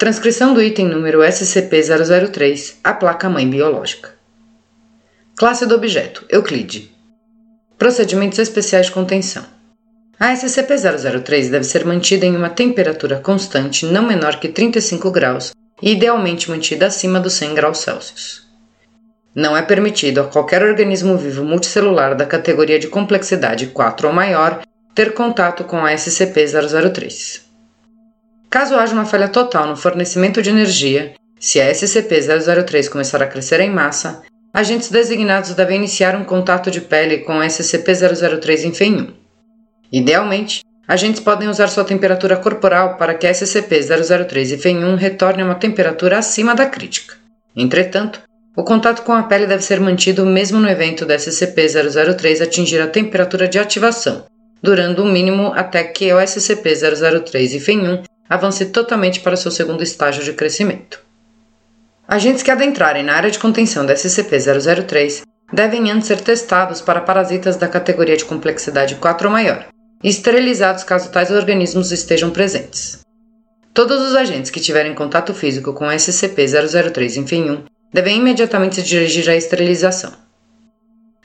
Transcrição do item número SCP-003, a placa-mãe biológica. Classe do objeto: Euclide. Procedimentos especiais de contenção. A SCP-003 deve ser mantida em uma temperatura constante não menor que 35 graus e idealmente mantida acima dos 100 graus Celsius. Não é permitido a qualquer organismo vivo multicelular da categoria de complexidade 4 ou maior ter contato com a SCP-003. Caso haja uma falha total no fornecimento de energia, se a SCP-003 começar a crescer em massa, agentes designados devem iniciar um contato de pele com a SCP-003 em FEM1. Idealmente, agentes podem usar sua temperatura corporal para que a SCP-003 e FEM1 retorne a uma temperatura acima da crítica. Entretanto, o contato com a pele deve ser mantido mesmo no evento da SCP-003 atingir a temperatura de ativação, durando o mínimo até que o SCP-003 e FEM1 avance totalmente para seu segundo estágio de crescimento. Agentes que adentrarem na área de contenção da SCP-003 devem antes ser testados para parasitas da categoria de complexidade 4 ou maior e esterilizados caso tais organismos estejam presentes. Todos os agentes que tiverem contato físico com SCP-003 em FEM1 devem imediatamente se dirigir à esterilização.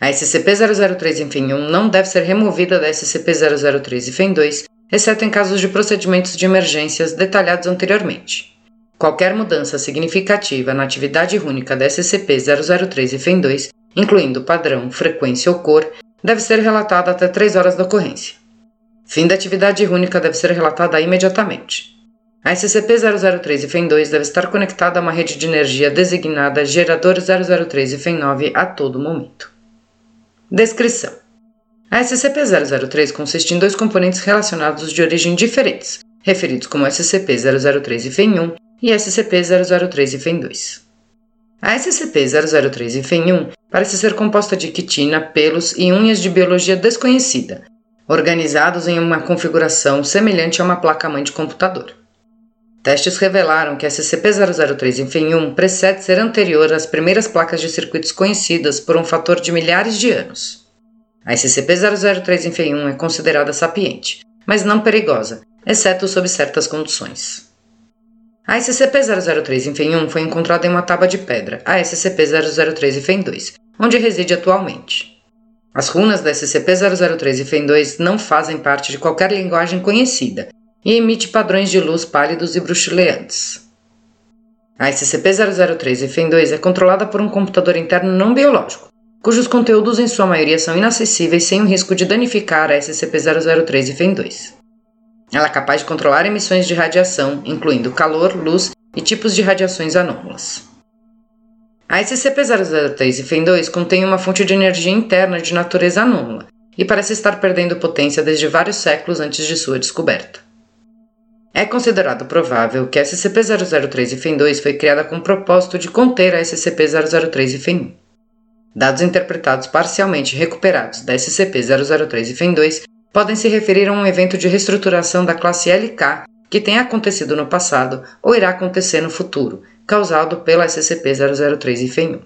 A SCP-003 em FEM1 não deve ser removida da SCP-003 e FEM2 exceto em casos de procedimentos de emergências detalhados anteriormente. Qualquer mudança significativa na atividade única da SCP-003 e FEM2, incluindo padrão, frequência ou cor, deve ser relatada até 3 horas da ocorrência. Fim da atividade única deve ser relatada imediatamente. A SCP-003 e FEM2 deve estar conectada a uma rede de energia designada Gerador 003 e FEM9 a todo momento. Descrição a SCP-003 consiste em dois componentes relacionados de origem diferentes, referidos como SCP-003 e FEM1 e SCP-003 e FEM2. A SCP-003 e FEM1 parece ser composta de quitina, pelos e unhas de biologia desconhecida, organizados em uma configuração semelhante a uma placa-mãe de computador. Testes revelaram que a SCP-003 e FEM1 precede ser anterior às primeiras placas de circuitos conhecidas por um fator de milhares de anos. A SCP-003 em FEI1 é considerada sapiente, mas não perigosa, exceto sob certas condições. A SCP-003 em FEI1 foi encontrada em uma tábua de pedra, a SCP-003 em FEI2, onde reside atualmente. As runas da SCP-003 e FEM2 não fazem parte de qualquer linguagem conhecida e emite padrões de luz pálidos e bruxuleantes. A SCP-003 e FEM2 é controlada por um computador interno não biológico, cujos conteúdos em sua maioria são inacessíveis sem o risco de danificar a SCP-003 e FEM2. Ela é capaz de controlar emissões de radiação, incluindo calor, luz e tipos de radiações anômalas. A SCP-003 e FEM2 contém uma fonte de energia interna de natureza anômala e parece estar perdendo potência desde vários séculos antes de sua descoberta. É considerado provável que a SCP-003 e FEM2 foi criada com o propósito de conter a SCP-003 e FEM1. Dados interpretados parcialmente recuperados da SCP-003 e FEM2 podem se referir a um evento de reestruturação da classe LK que tenha acontecido no passado ou irá acontecer no futuro, causado pela SCP-003 e FEM1.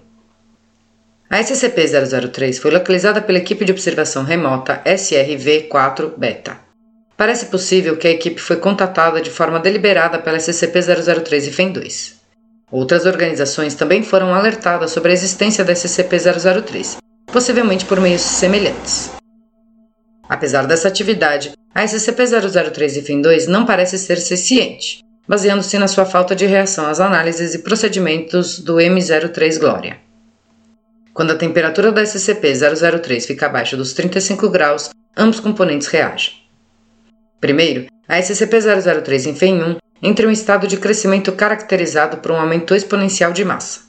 A SCP-003 foi localizada pela equipe de observação remota SRV-4 Beta. Parece possível que a equipe foi contatada de forma deliberada pela SCP-003 e FEM2. Outras organizações também foram alertadas sobre a existência da SCP-003, possivelmente por meios semelhantes. Apesar dessa atividade, a SCP-003 IFIN 2 não parece ser senciente, baseando-se na sua falta de reação às análises e procedimentos do M03 Glória. Quando a temperatura da SCP-003 fica abaixo dos 35 graus, ambos componentes reagem. Primeiro, a SCP-003-FEM-1 entre um estado de crescimento caracterizado por um aumento exponencial de massa.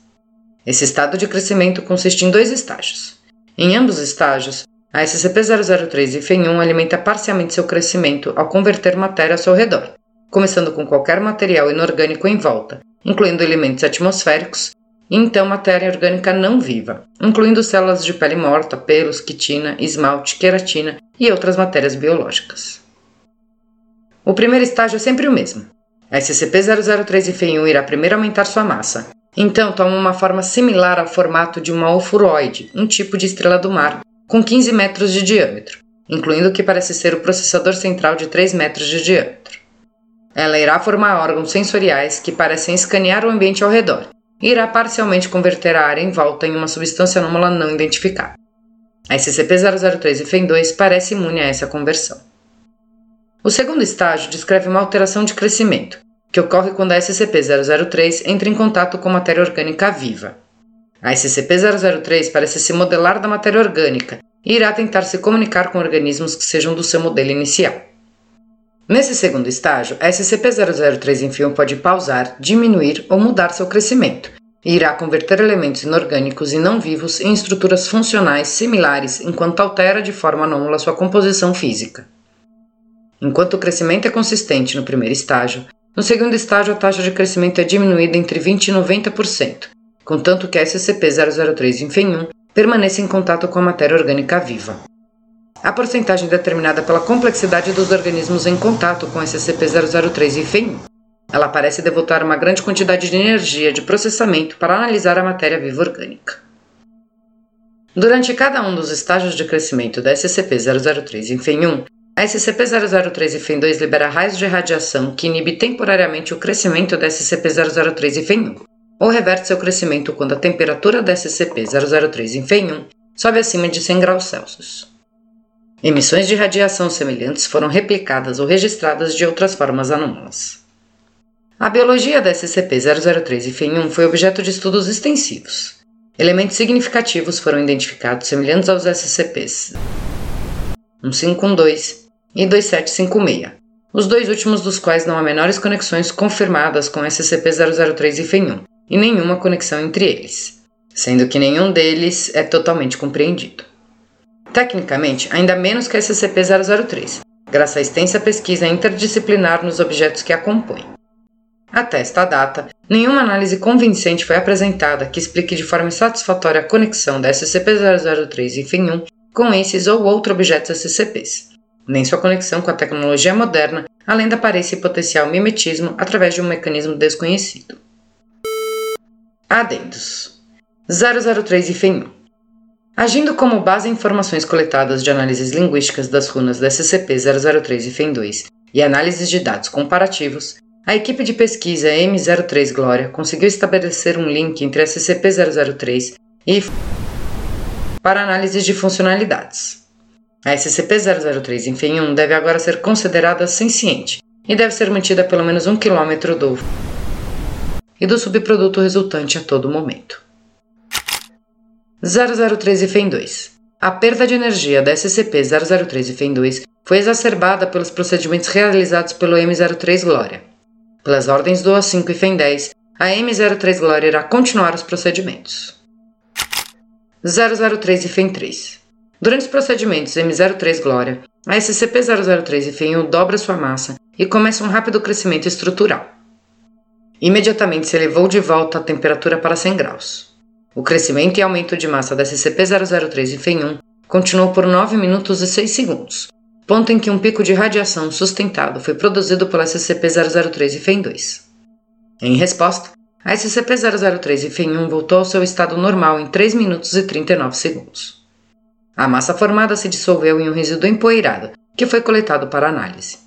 Esse estado de crescimento consiste em dois estágios. Em ambos os estágios, a SCP-003 e FEN1 alimenta parcialmente seu crescimento ao converter matéria ao seu redor, começando com qualquer material inorgânico em volta, incluindo elementos atmosféricos, e então matéria orgânica não viva, incluindo células de pele morta, pelos, quitina, esmalte, queratina e outras matérias biológicas. O primeiro estágio é sempre o mesmo. A SCP-003-1 irá primeiro aumentar sua massa, então toma uma forma similar ao formato de uma ofuroide, um tipo de estrela do mar, com 15 metros de diâmetro, incluindo o que parece ser o processador central de 3 metros de diâmetro. Ela irá formar órgãos sensoriais que parecem escanear o ambiente ao redor e irá parcialmente converter a área em volta em uma substância anômala não identificada. A SCP-003 e FEM-2 parece imune a essa conversão. O segundo estágio descreve uma alteração de crescimento, que ocorre quando a SCP-003 entra em contato com matéria orgânica viva. A SCP-003 parece se modelar da matéria orgânica e irá tentar se comunicar com organismos que sejam do seu modelo inicial. Nesse segundo estágio, a SCP-003 enfim pode pausar, diminuir ou mudar seu crescimento, e irá converter elementos inorgânicos e não vivos em estruturas funcionais similares enquanto altera de forma anômala sua composição física. Enquanto o crescimento é consistente no primeiro estágio, no segundo estágio a taxa de crescimento é diminuída entre 20% e 90%, contanto que a SCP-003 enfim permaneça em contato com a matéria orgânica viva. A porcentagem determinada pela complexidade dos organismos em contato com SCP-003 e FEM. Ela parece devotar uma grande quantidade de energia de processamento para analisar a matéria viva orgânica. Durante cada um dos estágios de crescimento da SCP-003 e FEM-1, a SCP-003 e FEM-2 libera raios de radiação que inibe temporariamente o crescimento da SCP-003 e FEM-1, ou reverte seu crescimento quando a temperatura da SCP-003 e FEM-1 sobe acima de 100 graus Celsius. Emissões de radiação semelhantes foram replicadas ou registradas de outras formas anômalas. A biologia da SCP-003 e FEM1 foi objeto de estudos extensivos. Elementos significativos foram identificados semelhantes aos SCPs 1512 e 2756, os dois últimos dos quais não há menores conexões confirmadas com SCP-003 e FEM1, e nenhuma conexão entre eles, sendo que nenhum deles é totalmente compreendido. Tecnicamente, ainda menos que a SCP-003, graças à extensa pesquisa interdisciplinar nos objetos que a compõem. Até esta data, nenhuma análise convincente foi apresentada que explique de forma satisfatória a conexão da SCP-003 e FIN-1 com esses ou outros objetos SCPs, nem sua conexão com a tecnologia moderna, além da aparência e potencial mimetismo através de um mecanismo desconhecido. Adendos. 003 e FIN-1 Agindo como base em informações coletadas de análises linguísticas das runas da SCP-003 e FEM2 e análises de dados comparativos, a equipe de pesquisa M03 Glória conseguiu estabelecer um link entre a SCP-003 e para análise de funcionalidades. A SCP-003 em FEM1 deve agora ser considerada senciente e deve ser mantida a pelo menos um quilômetro do e do subproduto resultante a todo momento. 003 e FEM2. A perda de energia da SCP-003 e FEM2 foi exacerbada pelos procedimentos realizados pelo M03 Glória. Pelas ordens do O5 e FEM10, a M03 Glória irá continuar os procedimentos. 003 e FEM3. Durante os procedimentos M03 Glória, a SCP-003 e FEM1 dobra sua massa e começa um rápido crescimento estrutural. Imediatamente se elevou de volta a temperatura para 100 graus. O crescimento e aumento de massa da SCP-003 e FEM1 continuou por 9 minutos e 6 segundos, ponto em que um pico de radiação sustentado foi produzido pela SCP-003 e FEM2. Em resposta, a SCP-003 e FEM1 voltou ao seu estado normal em 3 minutos e 39 segundos. A massa formada se dissolveu em um resíduo empoeirado, que foi coletado para análise.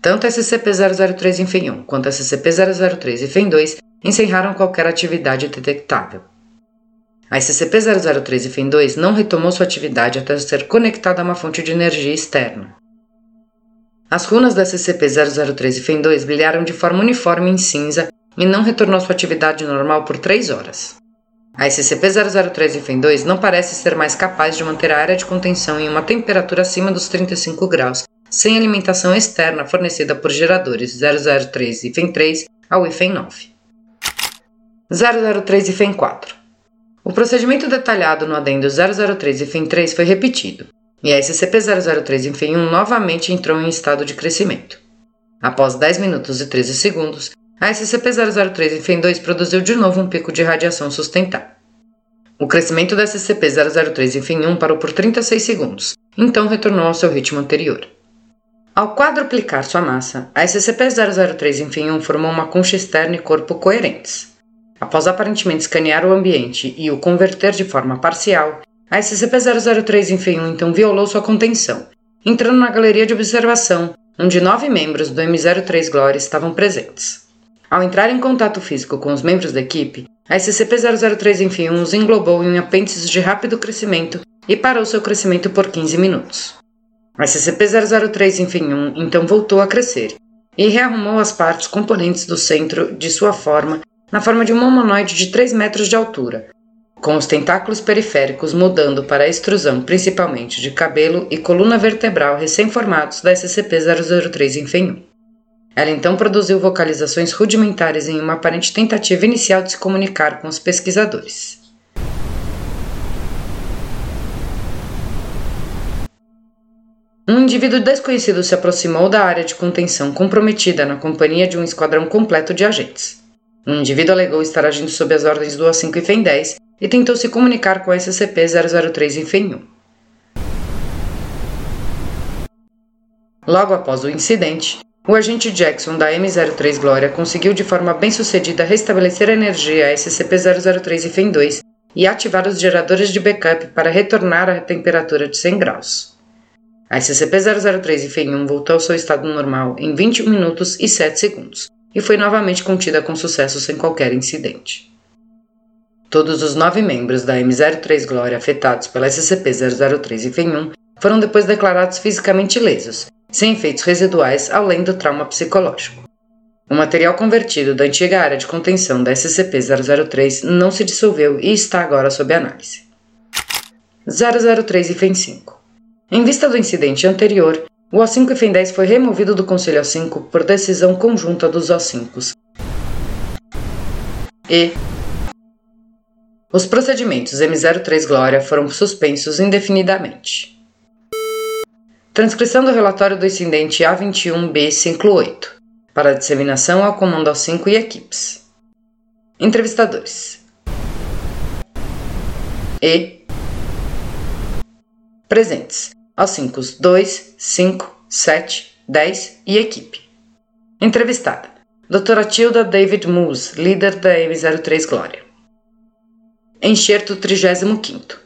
Tanto a SCP-003 e FEM1 quanto a SCP-003 e FEM2 encerraram qualquer atividade detectável. A SCP-003 e FEM2 não retomou sua atividade até ser conectada a uma fonte de energia externa. As runas da SCP-003 e FEM2 brilharam de forma uniforme em cinza e não retornou sua atividade normal por 3 horas. A SCP-003 e FEM2 não parece ser mais capaz de manter a área de contenção em uma temperatura acima dos 35 graus, sem alimentação externa fornecida por geradores 003 e FEM3 ao IFEM9. 003 e FEM4 o procedimento detalhado no adendo 003 e FIM 3 foi repetido, e a SCP-003 e FIM 1 novamente entrou em estado de crescimento. Após 10 minutos e 13 segundos, a SCP-003 em FEM 2 produziu de novo um pico de radiação sustentável. O crescimento da SCP-003 em FEM 1 parou por 36 segundos, então retornou ao seu ritmo anterior. Ao quadruplicar sua massa, a SCP-003 em FEM 1 formou uma concha externa e corpo coerentes. Após aparentemente escanear o ambiente e o converter de forma parcial, a SCP-003 em FEM 1 então violou sua contenção, entrando na galeria de observação, onde nove membros do M03 Glory estavam presentes. Ao entrar em contato físico com os membros da equipe, a SCP-003 enfim os englobou em apêndices de rápido crescimento e parou seu crescimento por 15 minutos. A SCP-003 enfim 1 então voltou a crescer e rearrumou as partes componentes do centro de sua forma na forma de um humanoide de 3 metros de altura, com os tentáculos periféricos mudando para a extrusão principalmente de cabelo e coluna vertebral recém-formados da SCP-003 em FEM1. Ela então produziu vocalizações rudimentares em uma aparente tentativa inicial de se comunicar com os pesquisadores. Um indivíduo desconhecido se aproximou da área de contenção comprometida na companhia de um esquadrão completo de agentes. Um indivíduo alegou estar agindo sob as ordens do O5 e FEM 10 e tentou se comunicar com a SCP-003 em FEM 1. Logo após o incidente, o agente Jackson da M03 Glória conseguiu de forma bem sucedida restabelecer a energia a SCP-003 em FEM 2 e ativar os geradores de backup para retornar à temperatura de 100 graus. A SCP-003 em FEM 1 voltou ao seu estado normal em 21 minutos e 7 segundos, e foi novamente contida com sucesso sem qualquer incidente. Todos os nove membros da M03 Glória afetados pela SCP-003 e FEM1 foram depois declarados fisicamente lesos, sem efeitos residuais além do trauma psicológico. O material convertido da antiga área de contenção da SCP-003 não se dissolveu e está agora sob análise. 003 e FEM5 Em vista do incidente anterior, o O5 e FEM10 foi removido do Conselho O5 por decisão conjunta dos O5s. E os procedimentos M03 Glória foram suspensos indefinidamente. Transcrição do relatório do incidente A21B58 para disseminação ao Comando O5 e equipes. Entrevistadores. E presentes aos 5, 2, 5, 7, 10 e equipe. Entrevistada: Doutora Tilda David Moose, líder da M03 Glória. Enxerto 35.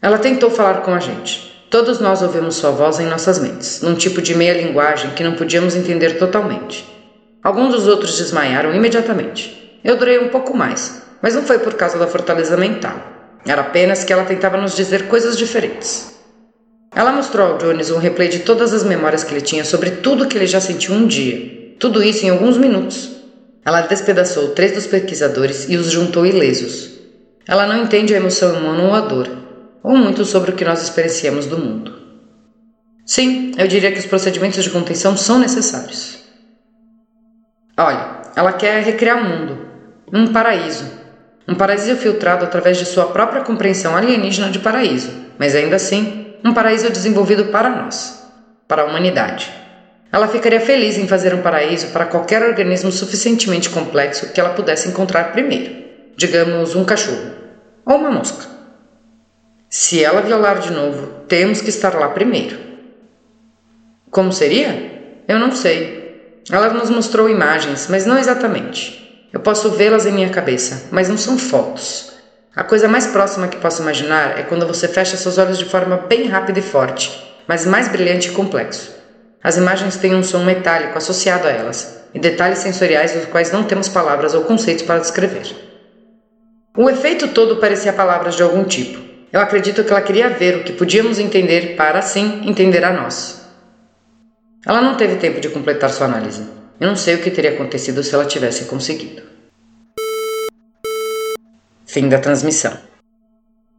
Ela tentou falar com a gente. Todos nós ouvimos sua voz em nossas mentes, num tipo de meia linguagem que não podíamos entender totalmente. Alguns dos outros desmaiaram imediatamente. Eu durei um pouco mais, mas não foi por causa da fortaleza mental. Era apenas que ela tentava nos dizer coisas diferentes. Ela mostrou ao Jones um replay de todas as memórias que ele tinha sobre tudo que ele já sentiu um dia. Tudo isso em alguns minutos. Ela despedaçou três dos pesquisadores e os juntou ilesos. Ela não entende a emoção humana ou a dor, ou muito sobre o que nós experienciamos do mundo. Sim, eu diria que os procedimentos de contenção são necessários. Olha, ela quer recriar o mundo, um paraíso. Um paraíso filtrado através de sua própria compreensão alienígena de paraíso, mas ainda assim um paraíso desenvolvido para nós, para a humanidade. Ela ficaria feliz em fazer um paraíso para qualquer organismo suficientemente complexo que ela pudesse encontrar primeiro, digamos um cachorro ou uma mosca. Se ela violar de novo, temos que estar lá primeiro. Como seria? Eu não sei. Ela nos mostrou imagens, mas não exatamente. Eu posso vê-las em minha cabeça, mas não são fotos. A coisa mais próxima que posso imaginar é quando você fecha seus olhos de forma bem rápida e forte, mas mais brilhante e complexo. As imagens têm um som metálico associado a elas, e detalhes sensoriais dos quais não temos palavras ou conceitos para descrever. O efeito todo parecia palavras de algum tipo. Eu acredito que ela queria ver o que podíamos entender para, assim, entender a nós. Ela não teve tempo de completar sua análise. Eu não sei o que teria acontecido se ela tivesse conseguido. Fim da transmissão.